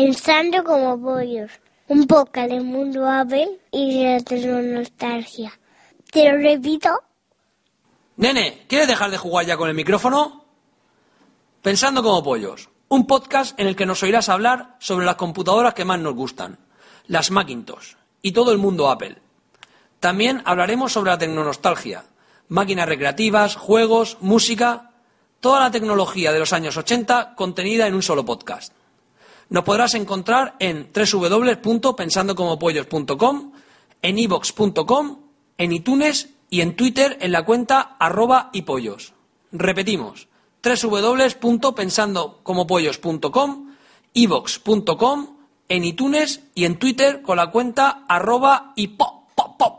Pensando como pollos. Un poco del mundo Abel y de la tecnonostalgia. Te lo repito. Nene, ¿quieres dejar de jugar ya con el micrófono? Pensando como pollos. Un podcast en el que nos oirás hablar sobre las computadoras que más nos gustan. Las Macintosh. Y todo el mundo Apple. También hablaremos sobre la tecnonostalgia. Máquinas recreativas, juegos, música. Toda la tecnología de los años 80 contenida en un solo podcast. Nos podrás encontrar en www.pensandocomopollos.com, en ivox.com, en iTunes y en Twitter en la cuenta arroba y pollos. Repetimos, www.pensandocomopollos.com, ivox.com, en iTunes y en Twitter con la cuenta arroba y po, po, po.